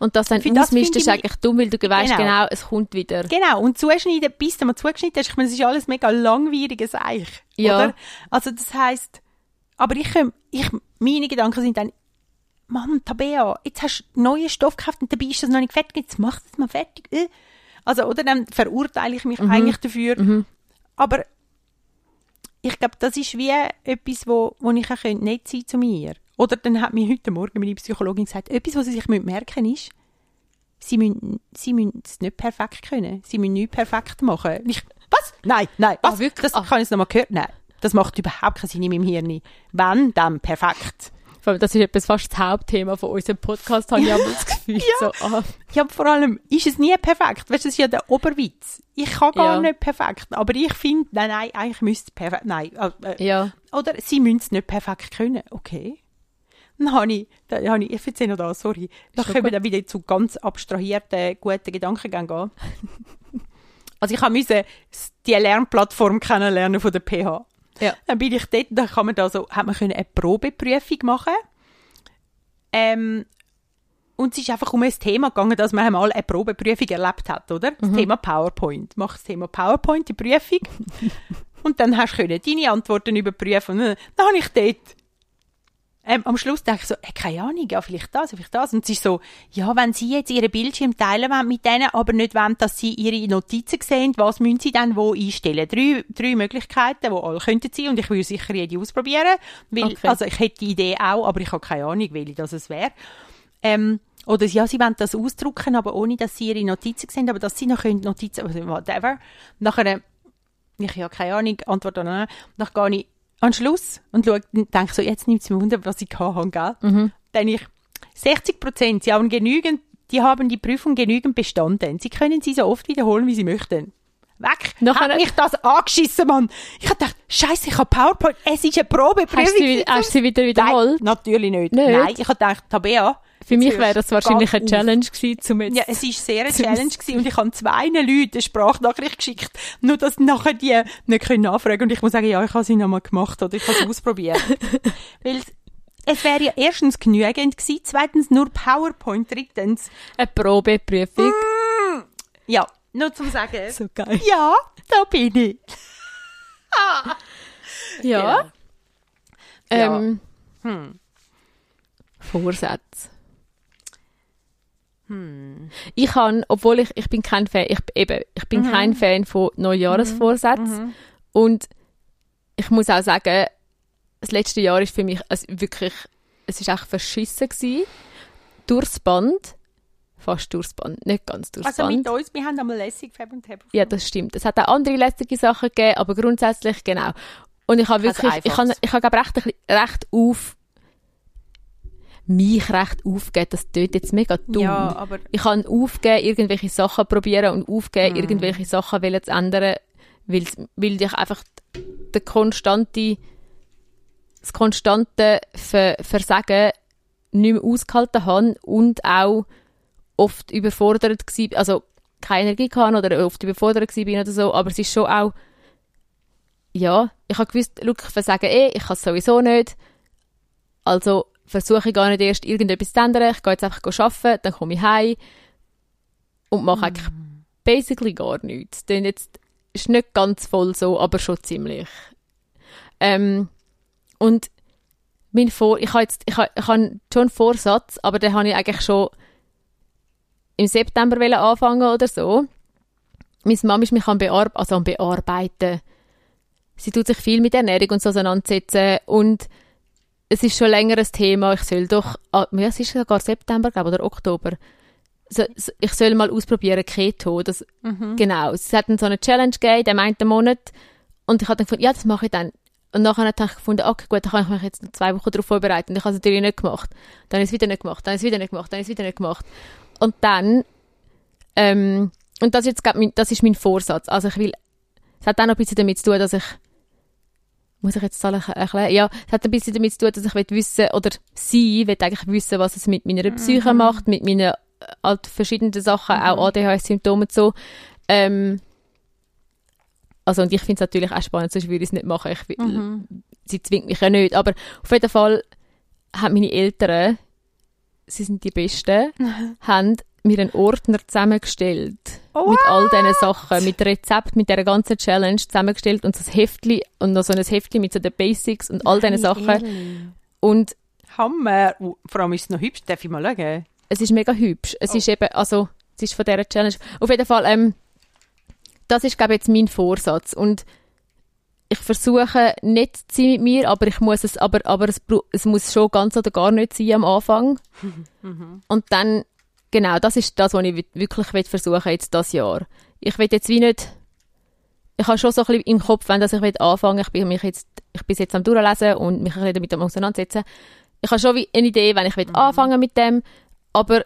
Speaker 2: Und das dann
Speaker 1: finde
Speaker 2: ist
Speaker 1: ich
Speaker 2: eigentlich dumm, weil du weißt
Speaker 1: Genau.
Speaker 2: genau, es kommt wieder.
Speaker 1: Genau, und zuschneiden, bis du mal zugeschnitten hast, ich meine, das ist alles mega langwieriges Eich,
Speaker 2: Ja.
Speaker 1: oder? Also das heisst, aber ich, ähm, ich, meine Gedanken sind dann, Mann, Tabea, jetzt hast du neuen Stoff gekauft und dabei ist das noch nicht fertig, jetzt mach das mal fertig. äh. Also, oder dann verurteile ich mich
Speaker 2: Mhm.
Speaker 1: eigentlich dafür. Aber ich glaube, das ist wie etwas, wo, wo ich auch nicht sein zu mir. Oder dann hat mir heute Morgen meine Psychologin gesagt, etwas, was sie sich merken müssen, ist, sie müssen, sie müssen es nicht perfekt können. Sie müssen nichts perfekt machen. Ich, was? Nein, nein, was?
Speaker 2: Ah, wirklich?
Speaker 1: Das
Speaker 2: Ah.
Speaker 1: kann ich jetzt nochmal gehört. Nein, das macht überhaupt keinen Sinn in meinem Hirn. Wenn, dann perfekt.
Speaker 2: Das ist etwas fast das Hauptthema von unserem Podcast, habe ich aber das Gefühl. So, ah,
Speaker 1: Ja, vor allem ist es nie perfekt. Weißt du, das ist ja der Oberwitz. Ich kann gar
Speaker 2: Ja.
Speaker 1: nicht perfekt, aber ich finde, nein, nein, eigentlich müsste es perfekt, nein. Äh,
Speaker 2: ja.
Speaker 1: Oder sie müssen es nicht perfekt können. Okay. Dann habe ich, da habe ich, ich erzähle noch das, sorry. Da
Speaker 2: schon
Speaker 1: können wir dann wieder zu ganz abstrahierten, guten Gedankengängen gehen. also ich habe müssen die Lernplattform kennenlernen von der PH.
Speaker 2: Ja.
Speaker 1: Dann bin ich dort, dann kann man da so, hat man können eine Probeprüfung machen. Ähm, und es ist einfach um ein Thema gegangen, dass man einmal eine Probeprüfung erlebt hat, oder? Das Thema PowerPoint. Mach das Thema PowerPoint, die Prüfung. und dann hast du können deine Antworten überprüfen. Und dann, dann habe ich dort ähm, am Schluss denke ich so, äh, keine Ahnung, ja, vielleicht das, vielleicht das. Und es ist so, ja, wenn Sie jetzt Ihren Bildschirm teilen wollen mit denen, aber nicht wollen, dass Sie Ihre Notizen sehen, was müssen Sie dann wo einstellen? Drei, drei Möglichkeiten, die alle könnten sein und ich würde sicher jede ausprobieren, weil,
Speaker 2: Okay.
Speaker 1: also ich hätte die Idee auch, aber ich habe keine Ahnung, welche das es wäre. Ähm, oder ja, sie wollen das ausdrucken, aber ohne, dass sie ihre Notizen sehen, aber dass sie noch können Notizen, whatever. Nachher, äh, ich habe keine Ahnung, Antwort oder nein. Dann gehe ich den Schluss und schaue, denke so, jetzt nimmt es mir Wunder, was ich habe, gell?
Speaker 2: Mhm.
Speaker 1: Dann ich, 60 Prozent, sie haben genügend, die haben die Prüfung genügend bestanden. Sie können sie so oft wiederholen, wie sie möchten. Weg!
Speaker 2: Nachher-
Speaker 1: Hat mich das angeschissen, Mann! Ich habe gedacht, Scheiße, ich habe PowerPoint, es ist eine Probeprüfung.
Speaker 2: Hast du, sie- hast du sie wieder wiederholt?
Speaker 1: Nein, natürlich nicht.
Speaker 2: Nicht?
Speaker 1: Nein, ich habe gedacht, Tabea,
Speaker 2: Für mich wäre das wahrscheinlich eine. Challenge gewesen, um jetzt...
Speaker 1: Ja, es war sehr eine Challenge gewesen und ich habe zwei Leuten eine Sprachnachricht geschickt, nur dass nachher die nicht können nachfragen und ich muss sagen, ja, ich habe sie nochmal gemacht oder ich habe es ausprobiert. Weil es- wäre ja erstens genügend gewesen, zweitens nur PowerPoint, drittens,
Speaker 2: eine Probeprüfung.
Speaker 1: ja, nur zum sagen,
Speaker 2: So geil.
Speaker 1: ja, da bin ich.
Speaker 2: Ja.
Speaker 1: Ja.
Speaker 2: Ähm,
Speaker 1: Hm.
Speaker 2: Vorsätze. Ich kann, obwohl ich, ich bin kein Fan, ich, eben, ich bin kein Fan von Neujahresvorsätzen. Und ich muss auch sagen, das letzte Jahr ist für mich also wirklich, es ist echt verschissen gewesen. Durchs Band. Fast durchs Band, nicht ganz durchs
Speaker 1: Also
Speaker 2: Band.
Speaker 1: mit uns, wir haben einmal lässig Fab und Tab.
Speaker 2: Ja, das stimmt. Es hat auch andere lästige Sachen gegeben, aber grundsätzlich genau. Und ich habe
Speaker 1: Also
Speaker 2: wirklich, ich habe, ich habe recht, recht auf, mich recht aufgegeben. Das tönt jetzt mega dumm.
Speaker 1: Ja, aber
Speaker 2: Ich kann aufgeben, irgendwelche Sachen probieren und aufgeben, irgendwelche Sachen wollen zu ändern, weil, weil ich einfach der konstante, das konstante Ver Versagen nicht mehr ausgehalten habe und auch oft überfordert war, also keine Energie hatte oder oft überfordert war oder so, aber es ist schon auch, ja, ich habe gewusst, ich versage eh, ich kann es sowieso nicht, also versuche ich gar nicht erst irgendetwas zu ändern, ich gehe jetzt einfach arbeiten, dann komme ich heim und mache eigentlich basically gar nichts. Denn jetzt ist nicht ganz voll so, aber schon ziemlich. Ähm, und mein Vor ich habe jetzt ich habe, ich habe schon einen Vorsatz, aber den habe ich eigentlich schon im September anfangen oder so. Meine Mama ist mich am, Bear also am Bearbeiten. Sie tut sich viel mit Ernährung und so auseinandersetzen und es ist schon länger ein Thema. Ich soll doch, ah, ja, es ist sogar September, glaube oder Oktober. So, so, ich soll mal ausprobieren Keto. Das, Genau. Es hat dann so eine Challenge gegeben, dem einen Monat. Und ich habe dann gefunden, ja, das mache ich dann. Und nachher habe ich gefunden, okay, gut, dann kann ich mich jetzt noch zwei Wochen darauf vorbereiten. Und ich habe es natürlich nicht gemacht. Dann habe ich es wieder nicht gemacht, dann ich es wieder nicht gemacht, dann ich es wieder nicht gemacht. Und dann, ähm, und das, ist jetzt, mein, das ist mein Vorsatz. Also ich will, es hat auch noch ein bisschen damit zu tun, dass ich, muss ich jetzt alles erklären? Ja, es hat ein bisschen damit zu tun, dass ich will wissen, oder sie will eigentlich wissen, was es mit meiner Psyche macht, mit meinen äh, halt verschiedenen Sachen, auch ADHS-Symptomen und so. Ähm, also und ich finde es natürlich auch spannend, sonst würde ich es nicht machen. Ich, will- Sie zwingt mich ja nicht. Aber auf jeden Fall haben meine Eltern, sie sind die Besten, haben mir einen Ordner zusammengestellt. Mit all diesen Sachen, mit Rezept, mit dieser ganzen Challenge zusammengestellt und so ein Heftli und noch so ein Heftli mit so den Basics und all diesen Sachen. Und
Speaker 1: Hammer. Uh, Vor allem ist es noch hübsch, darf ich mal schauen?
Speaker 2: es ist mega hübsch. Es ist eben, also, es ist von dieser Challenge. Auf jeden Fall, ähm, das ist, glaube ich, jetzt mein Vorsatz. Und ich versuche nicht zu sein mit mir, aber ich muss es, aber, aber es, es muss schon ganz oder gar nicht sein am Anfang. Und dann, genau, das ist das, was ich wi- wirklich versuchen jetzt das Jahr. Ich will jetzt wie nicht, ich habe schon so ein bisschen im Kopf, wenn dass ich will anfangen, ich bin mich jetzt, ich bin jetzt am durchlesen und mich ein bisschen damit am auseinandersetzen. ich habe schon wie eine Idee, wenn ich will anfangen mit dem, aber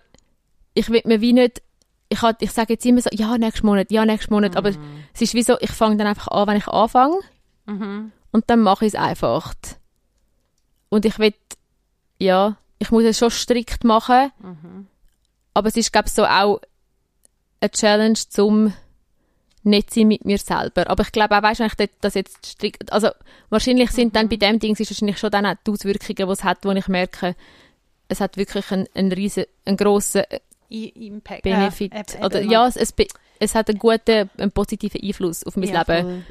Speaker 2: ich will mir wie nicht, ich, halt, ich sage jetzt immer so, ja, nächsten Monat, ja, nächsten Monat, aber es ist wie so, ich fange dann einfach an, wenn ich anfange
Speaker 1: Mhm.
Speaker 2: und dann mache ich es einfach. Und ich will, ja, ich muss es schon strikt machen, aber es ist, glaube ich, so auch eine Challenge zum nicht sein mit mir selber. Aber ich glaube auch, weißt du, wenn ich das jetzt strikt, also wahrscheinlich sind dann bei dem Ding ist wahrscheinlich schon dann auch die Auswirkungen, die es hat, wo ich merke, es hat wirklich einen, einen riesen, einen grossen
Speaker 1: I Impact.
Speaker 2: Benefit.
Speaker 1: Äh, äh,
Speaker 2: Oder
Speaker 1: äh,
Speaker 2: ja, es, es, es hat einen guten, einen positiven Einfluss auf mein
Speaker 1: ja,
Speaker 2: Leben.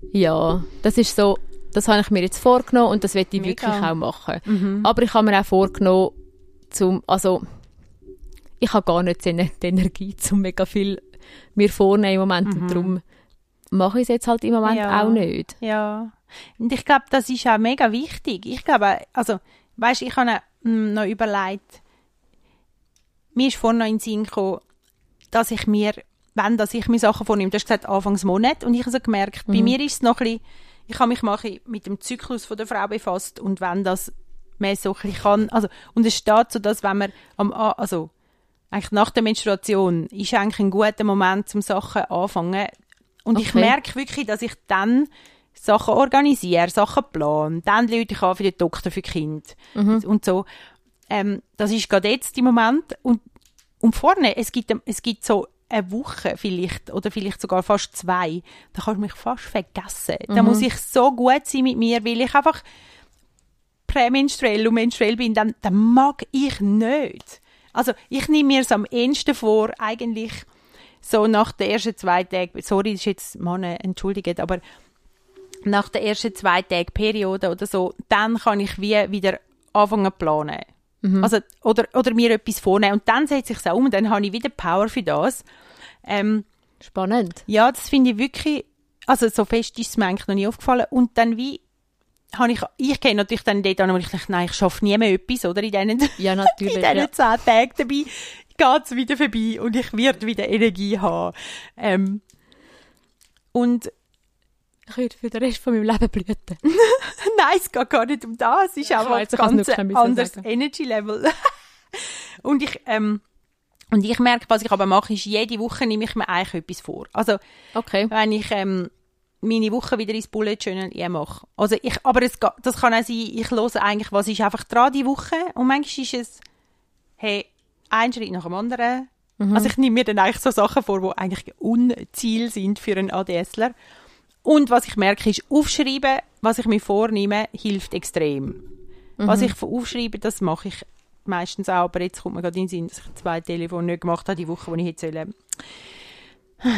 Speaker 1: voll.
Speaker 2: Ja, das ist so, das habe ich mir jetzt vorgenommen und das werde ich
Speaker 1: Mega.
Speaker 2: wirklich auch machen.
Speaker 1: Mhm.
Speaker 2: Aber ich habe mir auch vorgenommen, zum, also, ich habe gar nicht die Energie, zum mega viel mir vornehmen im Moment und darum mache ich es jetzt halt im Moment
Speaker 1: Mhm. Ja.
Speaker 2: auch nicht.
Speaker 1: Ja. Und ich glaube, das ist auch mega wichtig. Ich glaube, also, weißt, ich habe mm, noch überlegt, mir ist vorhin noch in den Sinn gekommen, dass ich mir, wenn dass ich mir Sachen vornehme, du hast gesagt Anfangs Monat, und ich habe so gemerkt, bei mir ist es noch ein bisschen, ich habe mich mal mit dem Zyklus von der Frau befasst und wenn das mehr so ein bisschen kann, also, und es steht so, dass wenn man am, also, eigentlich nach der Menstruation ist eigentlich ein guter Moment zum Sachen anfangen und ich
Speaker 2: Okay.
Speaker 1: merke wirklich, dass ich dann Sachen organisiere, Sachen plane, dann Leute ich an für den Doktor für Kind und so. Ähm, das ist gerade jetzt im Moment und, und vorne, es gibt, es gibt so eine Woche vielleicht oder vielleicht sogar fast zwei, da kannst du mich fast vergessen. Da muss ich so gut sein mit mir, weil ich einfach prämenstruell und menstruell bin, dann, dann mag ich nicht. Also ich nehme mir es am ehesten vor, eigentlich so nach den ersten zwei Tagen, sorry, das ist jetzt Männer, entschuldigt, aber nach den ersten zwei Tagen Periode oder so, dann kann ich wie wieder anfangen planen. Also, oder, oder mir etwas vornehmen. Und dann setze ich es um, dann habe ich wieder Power für das. Ähm,
Speaker 2: Spannend.
Speaker 1: ja, das finde ich wirklich, also so fest ist es mir eigentlich noch nie aufgefallen. Und dann wie, habe ich, ich kenne natürlich dann dort an, wo ich dachte, nein, ich schaffe nie mehr etwas, oder? In diesen,
Speaker 2: Ja,
Speaker 1: in
Speaker 2: natürlich.
Speaker 1: diesen
Speaker 2: ja.
Speaker 1: zehn Tagen dabei geht es wieder vorbei und ich werde wieder Energie haben. Ähm, und
Speaker 2: Ich würde für den Rest von meinem Leben blüten.
Speaker 1: Nein, es geht gar nicht um das. Es ist einfach
Speaker 2: weiß,
Speaker 1: ein ganz anderes
Speaker 2: sagen.
Speaker 1: Energy Level. und ich, ähm, und ich merke, was ich aber mache, ist, jede Woche nehme ich mir eigentlich etwas vor. Also,
Speaker 2: Okay.
Speaker 1: wenn ich ähm, meine Woche wieder ins Bullet Journal mache. Also ich, aber es, das kann auch sein, ich höre eigentlich, was ist einfach dran die Woche und manchmal ist es, hey, ein Schritt nach dem anderen. Also ich nehme mir dann eigentlich so Sachen vor, die eigentlich Unziel sind für einen ADSler. Und was ich merke, ist, aufschreiben, was ich mir vornehme, hilft extrem. Was ich aufschreibe, das mache ich meistens auch, aber jetzt kommt mir gerade in den Sinn, dass ich zwei Telefone nicht gemacht habe, die Woche, die ich hätte sollen.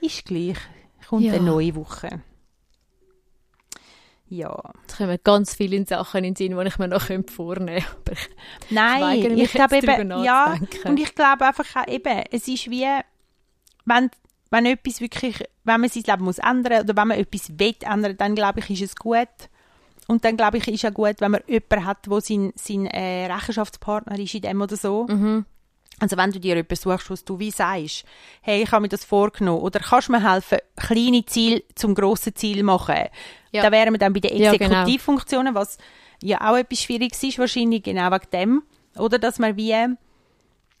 Speaker 1: Ist gleich. Kommt
Speaker 2: Ja.
Speaker 1: eine neue Woche. Ja.
Speaker 2: Es kommen ganz viele Sachen in den Sinn, die ich mir noch vornehmen könnte. Ich-
Speaker 1: Nein,
Speaker 2: mich
Speaker 1: ich glaube eben, ja, und ich glaube einfach auch eben, es ist wie, wenn, wenn etwas wirklich, wenn man sein Leben muss ändern oder wenn man etwas will ändern, dann glaube ich, ist es gut. Und dann glaube ich, ist auch gut, wenn man jemanden hat, der sein, sein äh, Rechenschaftspartner ist in dem oder so.
Speaker 2: Mhm.
Speaker 1: Also wenn du dir jemanden suchst, was du wie sagst, hey, ich habe mir das vorgenommen, oder kannst du mir helfen, kleine Ziele zum grossen Ziel machen.
Speaker 2: Ja.
Speaker 1: Da wären wir dann bei den
Speaker 2: genau.
Speaker 1: Exekutivfunktionen, was ja auch etwas Schwieriges ist, wahrscheinlich genau wegen dem. Oder dass man wie,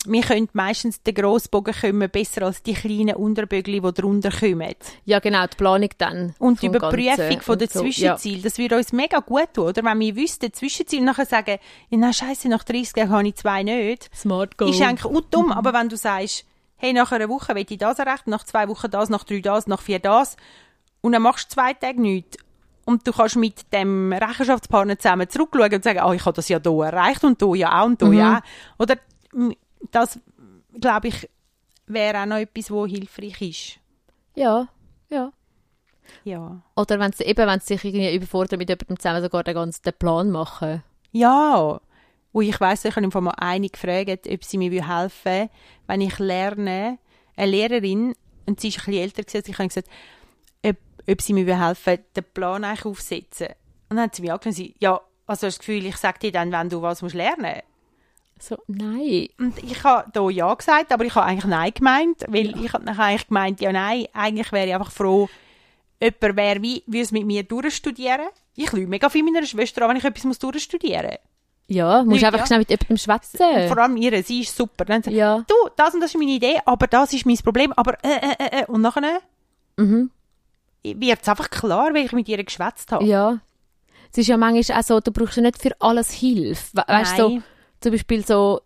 Speaker 1: wir können meistens den Grossbogen kommen besser als die kleinen Unterbögel, die drunter kommen.
Speaker 2: Ja, genau, die Planung dann.
Speaker 1: Und die Überprüfung von der
Speaker 2: so.
Speaker 1: Zwischenziele, das würde uns mega gut tun, oder? Wenn wir wüssten, Zwischenziel nachher sagen, ja, na scheiße, nach 30 Jahren habe ich zwei nicht.
Speaker 2: Ja. Smart Goal.
Speaker 1: Ist eigentlich auch dumm, aber wenn du sagst, hey, nach einer Woche will ich das erreichen, nach zwei Wochen das, nach drei das, nach vier das, und dann machst du zwei Tage nichts, und du kannst mit dem Rechenschaftspartner zusammen zurückschauen und sagen, ah, ich habe das ja hier erreicht und hier ja auch und hier ja auch. Oder das, glaube ich, wäre auch noch etwas, wo hilfreich ist.
Speaker 2: Ja, ja.
Speaker 1: Ja.
Speaker 2: Oder wenn sie eben, wenn sie sich irgendwie überfordern mit jemandem zusammen sogar den ganzen Plan machen.
Speaker 1: Ja. Und ich weiss, ich habe im mal eine gefragt, ob sie mir helfen will, wenn ich lerne, eine Lehrerin, und sie ist ein bisschen älter gewesen, ich habe gesagt, ob, ob sie mir helfen will, den Plan eigentlich aufsetzen. Und dann hat sie mir angeschaut und sie, ja, also hast du das Gefühl, ich sage dir dann, wenn du was musst lernen
Speaker 2: So, nein.
Speaker 1: Und ich habe da ja gesagt, aber ich habe eigentlich nein gemeint, weil ich habe eigentlich gemeint, ja nein, eigentlich wäre ich einfach froh, jemand wäre wie, würde es mit mir durchstudieren Ich lüge mega viel meiner Schwester an, wenn ich etwas muss durchstudieren muss.
Speaker 2: Ja, musst
Speaker 1: Nicht,
Speaker 2: einfach
Speaker 1: ja.
Speaker 2: schnell mit jemandem schwätzen.
Speaker 1: Vor allem ihre, sie ist super. Dann sagt,
Speaker 2: Ja.
Speaker 1: du, das und das ist meine Idee, aber das ist mein Problem, aber äh, äh, äh, äh. Und nachher
Speaker 2: Mhm.
Speaker 1: wird es einfach klar, weil ich mit ihr geschwätzt habe.
Speaker 2: Ja. Es ist ja manchmal auch so, du brauchst ja nicht für alles Hilfe. We weißt du, so. Zum Beispiel so,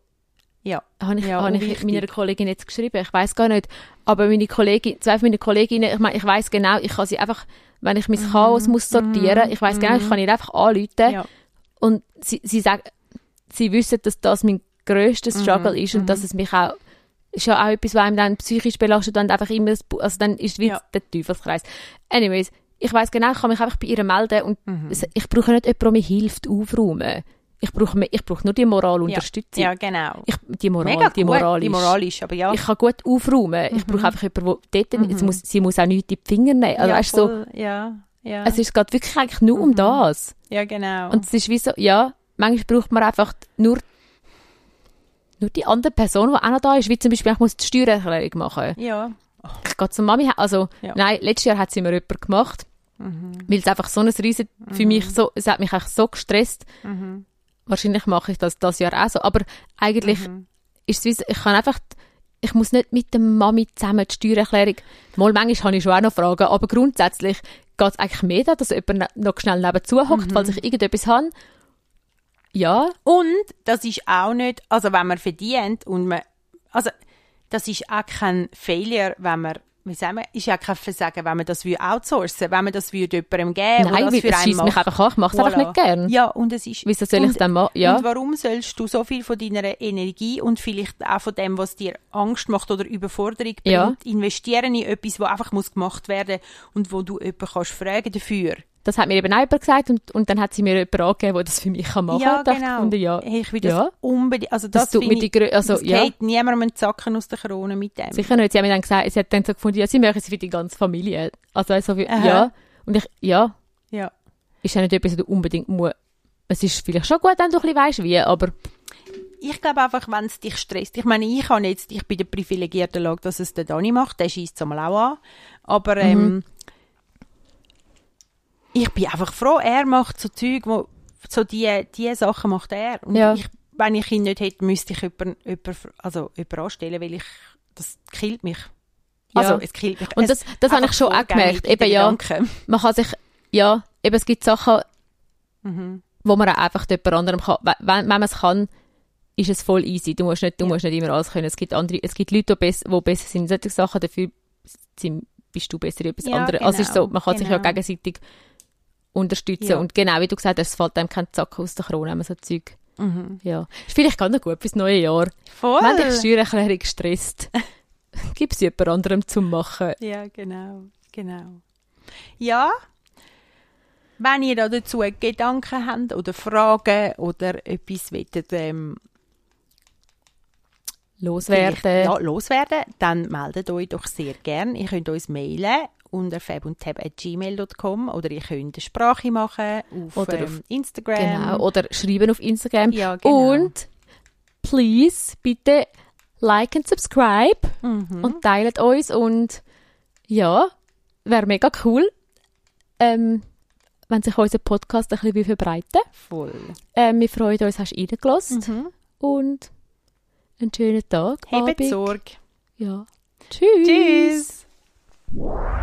Speaker 1: Ja.
Speaker 2: habe ich,
Speaker 1: Ja,
Speaker 2: habe ich meiner Kollegin jetzt geschrieben, ich weiß gar nicht, aber meine Kollegin, zwei von meinen Kolleginnen, ich meine, ich weiß genau, ich kann sie einfach, wenn ich mein Chaos muss sortieren, ich weiß genau, ich kann ihr einfach anrufen
Speaker 1: Mhm. Ja.
Speaker 2: und sie, sie sagen, sie wissen, dass das mein grösstes
Speaker 1: Mhm.
Speaker 2: Struggle ist und dass es mich auch ist ja auch etwas, was einem dann psychisch belastet und einfach immer, also dann ist es wie
Speaker 1: Ja.
Speaker 2: der Teufelskreis. Anyways, ich weiß genau, ich kann mich einfach bei ihr melden und
Speaker 1: Mhm.
Speaker 2: ich brauche nicht jemanden, der mir hilft, aufräumen. Ich brauche, ich brauche nur die Moralunterstützung.
Speaker 1: Ja, genau.
Speaker 2: Ich, die Moral,
Speaker 1: Mega
Speaker 2: die
Speaker 1: gut,
Speaker 2: Moral
Speaker 1: die
Speaker 2: ist-
Speaker 1: Moral ist, aber ja.
Speaker 2: ich kann gut aufräumen. Ich brauche einfach jemanden, der dort, es muss, sie muss auch nichts in die Finger nehmen. Also,
Speaker 1: Mhm. ja,
Speaker 2: weißt, so,
Speaker 1: ja, ja.
Speaker 2: es ist geht wirklich eigentlich nur um das.
Speaker 1: ja, genau.
Speaker 2: Und es ist wie so, ja, manchmal braucht man einfach nur, nur die andere Person, die auch noch da ist. Wie zum Beispiel, ich muss die Steuererklärung machen.
Speaker 1: ja.
Speaker 2: Ich gehe zur Mami, also,
Speaker 1: Ja.
Speaker 2: nein, letztes Jahr hat sie mir jemand gemacht. Weil es einfach so ein riesen, für mich so, es hat mich einfach so gestresst.
Speaker 1: Mhm.
Speaker 2: Wahrscheinlich mache ich das das Jahr auch so. Aber eigentlich
Speaker 1: Mhm.
Speaker 2: ist es ich kann einfach, ich muss nicht mit der Mami zusammen die Steuererklärung, mal manchmal habe ich schon auch noch Fragen, aber grundsätzlich geht es eigentlich mehr da, dass jemand ne- noch schnell nebenzu hockt, falls ich irgendetwas habe. Ja,
Speaker 1: Und das ist auch nicht, also wenn man verdient und man, also das ist auch kein Failure, wenn man, wie sagen wir, ist ja kein Versagen, wenn man das will outsourcen, wenn man das jemandem geben
Speaker 2: nein,
Speaker 1: oder
Speaker 2: weil
Speaker 1: das für
Speaker 2: es
Speaker 1: einen
Speaker 2: schießt mich einfach an, ich mache es einfach
Speaker 1: Voilà.
Speaker 2: nicht gern.
Speaker 1: Ja, und es ist...
Speaker 2: Wieso soll ich
Speaker 1: und,
Speaker 2: es dann machen? Ja.
Speaker 1: Und warum sollst du so viel von deiner Energie und vielleicht auch von dem, was dir Angst macht oder Überforderung bringt,
Speaker 2: Ja.
Speaker 1: investieren in etwas, was einfach muss gemacht werden und wo du jemanden kannst fragen dafür?
Speaker 2: Das hat mir eben auch jemand gesagt und, und dann hat sie mir jemanden angegeben, der das für mich kann machen kann.
Speaker 1: Ja, genau.
Speaker 2: gefunden, ja,
Speaker 1: Hey, ich will das
Speaker 2: Ja.
Speaker 1: unbedingt, also das,
Speaker 2: das tut mir die Grö also,
Speaker 1: das
Speaker 2: ja.
Speaker 1: geht niemandem Zacken aus der Krone mit dem.
Speaker 2: Sicher nicht. Sie haben mir dann gesagt, sie hat dann so gefunden, ja, sie machen es für die ganze Familie. Also, also
Speaker 1: Aha.
Speaker 2: ja. Und ich, ja,
Speaker 1: Ja.
Speaker 2: ist ja nicht etwas, was du unbedingt musst. Es ist vielleicht schon gut, wenn du ein bisschen weißt, wie, aber
Speaker 1: Ich glaube einfach, wenn es dich stresst. Ich meine, ich habe jetzt, ich bin der privilegierten Lage, dass es der Dani macht, der schießt es einmal auch an. Aber
Speaker 2: Mhm.
Speaker 1: Ich bin einfach froh, er macht so Zeug, wo, so die, die Sachen macht er. Und
Speaker 2: Ja.
Speaker 1: ich, wenn ich ihn nicht hätte, müsste ich jemanden, jemanden, also jemanden anstellen, weil ich, das killt mich.
Speaker 2: Ja.
Speaker 1: Also, es killt mich.
Speaker 2: Und das- das habe ich schon auch gemerkt. Eben, ja.
Speaker 1: Gedanken.
Speaker 2: man kann sich, ja, eben, es gibt Sachen,
Speaker 1: Mhm.
Speaker 2: wo man auch einfach jemand anderem kann. Wenn, wenn man es kann, ist es voll easy. Du musst nicht, du musst nicht immer alles können. Es gibt andere, es gibt Leute, die besser, die besser sind in solchen Sachen, dafür sind, bist du besser in etwas
Speaker 1: Ja,
Speaker 2: anderes. Also es ist so,
Speaker 1: genau,
Speaker 2: man kann sich ja
Speaker 1: genau.
Speaker 2: gegenseitig unterstützen.
Speaker 1: Ja.
Speaker 2: Und genau wie du gesagt hast, es fällt einem kein Zack aus der Krone, wenn man so Zeug,
Speaker 1: Mhm.
Speaker 2: ja. Ist vielleicht ganz noch gut fürs neue Jahr.
Speaker 1: Voll.
Speaker 2: Wenn dich Steuererklärung stresst, gib es jemand anderem zum Machen.
Speaker 1: Ja, genau, genau. Ja, wenn ihr da dazu Gedanken habt oder Fragen oder etwas wollt, ähm,
Speaker 2: Loswerden.
Speaker 1: ja, loswerden, dann meldet euch doch sehr gern. Ihr könnt uns mailen unter fabundtab.gmail.com oder ihr könnt eine Sprache machen auf,
Speaker 2: Oder
Speaker 1: ähm,
Speaker 2: auf-
Speaker 1: Instagram.
Speaker 2: Genau. Oder schreiben auf Instagram.
Speaker 1: Ja, genau.
Speaker 2: Und please, bitte like und subscribe
Speaker 1: Mhm.
Speaker 2: und teilt uns und ja, wäre mega cool, ähm, wenn sich unser Podcast ein bisschen verbreiten
Speaker 1: Voll.
Speaker 2: ähm, Wir freuen uns, hast du reingelassen
Speaker 1: Mhm.
Speaker 2: und einen schönen Tag.
Speaker 1: Habt
Speaker 2: Abend.
Speaker 1: Sorge.
Speaker 2: Ja. Tschüss.
Speaker 1: Tschüss. Musik